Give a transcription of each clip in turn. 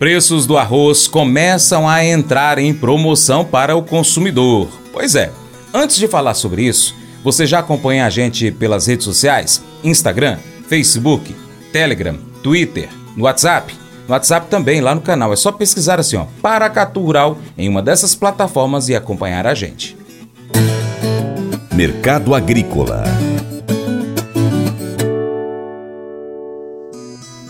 Preços do arroz começam a entrar em promoção para o consumidor. Pois é, antes de falar sobre isso, você já acompanha a gente pelas redes sociais? Instagram, Facebook, Telegram, Twitter, no WhatsApp? No WhatsApp também, lá no canal. É só pesquisar assim, ó, Paracatu Rural, em uma dessas plataformas e acompanhar a gente. Mercado Agrícola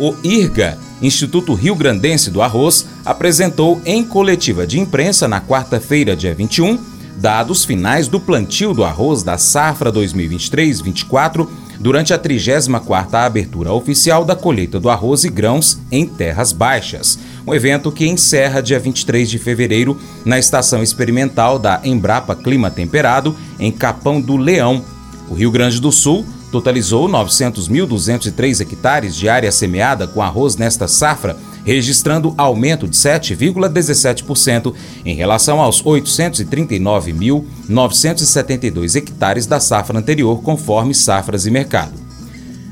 O IRGA, Instituto Rio Grandense do Arroz, apresentou em coletiva de imprensa na quarta-feira, dia 21, dados finais do plantio do arroz da safra 2023-24 durante a 34ª abertura oficial da colheita do arroz e grãos em terras baixas, um evento que encerra dia 23 de fevereiro na estação experimental da Embrapa Clima Temperado em Capão do Leão. O Rio Grande do Sul totalizou 900.203 hectares de área semeada com arroz nesta safra, registrando aumento de 7,17% em relação aos 839.972 hectares da safra anterior, conforme Safras e Mercado.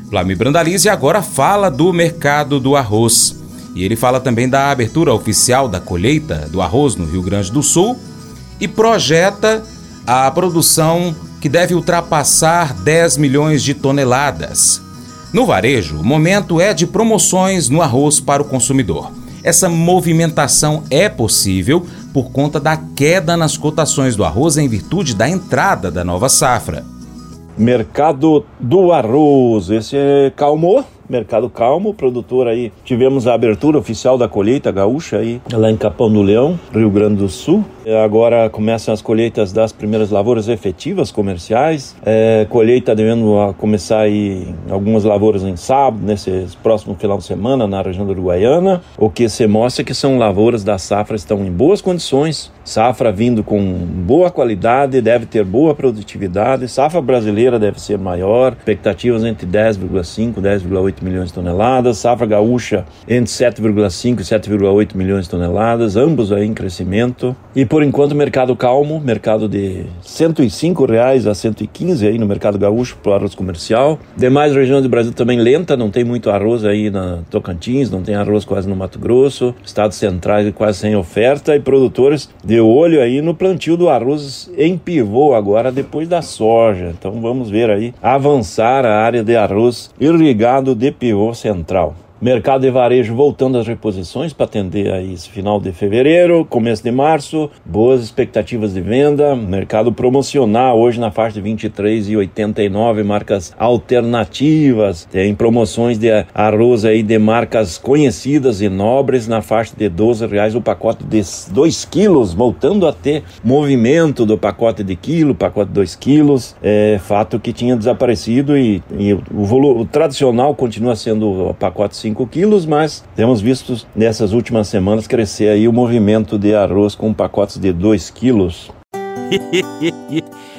Flávio Brandalize agora fala do mercado do arroz. E ele fala também da abertura oficial da colheita do arroz no Rio Grande do Sul e projeta a produção que deve ultrapassar 10 milhões de toneladas. No varejo, o momento é de promoções no arroz para o consumidor. Essa movimentação é possível por conta da queda nas cotações do arroz em virtude da entrada da nova safra. Mercado do arroz, esse é calmou, mercado calmo, produtor aí. Tivemos a abertura oficial da colheita gaúcha aí, lá em Capão do Leão, Rio Grande do Sul. É, agora começam as colheitas das primeiras lavouras efetivas comerciais. É, colheita devendo começar aí algumas lavouras em sábado, nesse próximo final de semana, na região da Uruguaiana. O que se mostra que são lavouras da safra estão em boas condições, safra vindo com boa qualidade, deve ter boa produtividade. Safra brasileira deve ser maior, expectativas entre 10,5 e 10,8 milhões de toneladas, safra gaúcha entre 7,5 e 7,8 milhões de toneladas, ambos aí em crescimento. E por enquanto mercado calmo, mercado de 105 reais a 115 aí no mercado gaúcho para o arroz comercial. Demais regiões do Brasil também lenta, não tem muito arroz aí na Tocantins, não tem arroz quase no Mato Grosso, estados centrais quase sem oferta e produtores de olho aí no plantio do arroz em pivô agora depois da soja. Então vamos ver aí avançar a área de arroz irrigado de pivô central. Mercado de varejo voltando às reposições para atender aí esse final de fevereiro, começo de março, boas expectativas de venda, mercado promocional hoje na faixa de 23 e 89 marcas alternativas, tem promoções de arroz aí de marcas conhecidas e nobres na faixa de 12 reais o pacote de 2 quilos, voltando a ter movimento do pacote de quilo, pacote de 2 quilos, é fato que tinha desaparecido e, e o, o, o tradicional continua sendo o pacote 5 quilos, mas temos visto nessas últimas semanas crescer aí o movimento de arroz com pacotes de 2 quilos.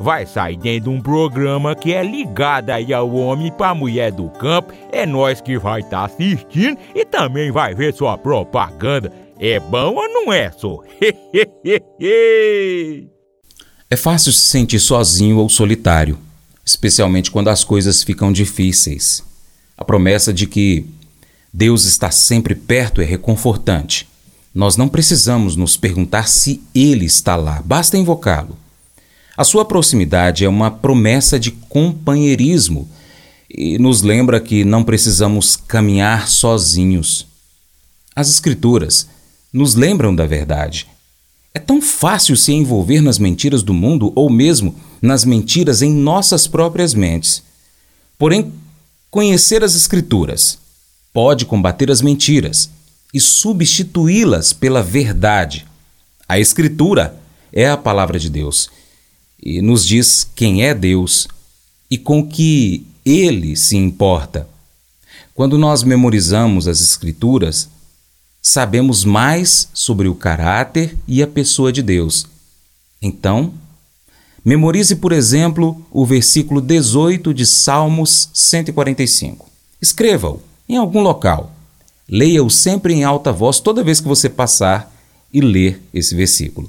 vai sair dentro de um programa que é ligado aí ao homem para mulher do campo. É nós que vai estar tá assistindo e também vai ver sua propaganda. É bom ou não é, só? É fácil se sentir sozinho ou solitário, especialmente quando as coisas ficam difíceis. A promessa de que Deus está sempre perto é reconfortante. Nós não precisamos nos perguntar se Ele está lá, basta invocá-lo. A sua proximidade é uma promessa de companheirismo e nos lembra que não precisamos caminhar sozinhos. As Escrituras nos lembram da verdade. É tão fácil se envolver nas mentiras do mundo ou mesmo nas mentiras em nossas próprias mentes. Porém, conhecer as Escrituras pode combater as mentiras e substituí-las pela verdade. A Escritura é a palavra de Deus e nos diz quem é Deus e com que ele se importa. Quando nós memorizamos as Escrituras, sabemos mais sobre o caráter e a pessoa de Deus. Então, memorize, por exemplo, o versículo 18 de Salmos 145. Escreva-o em algum local. Leia-o sempre em alta voz toda vez que você passar e ler esse versículo.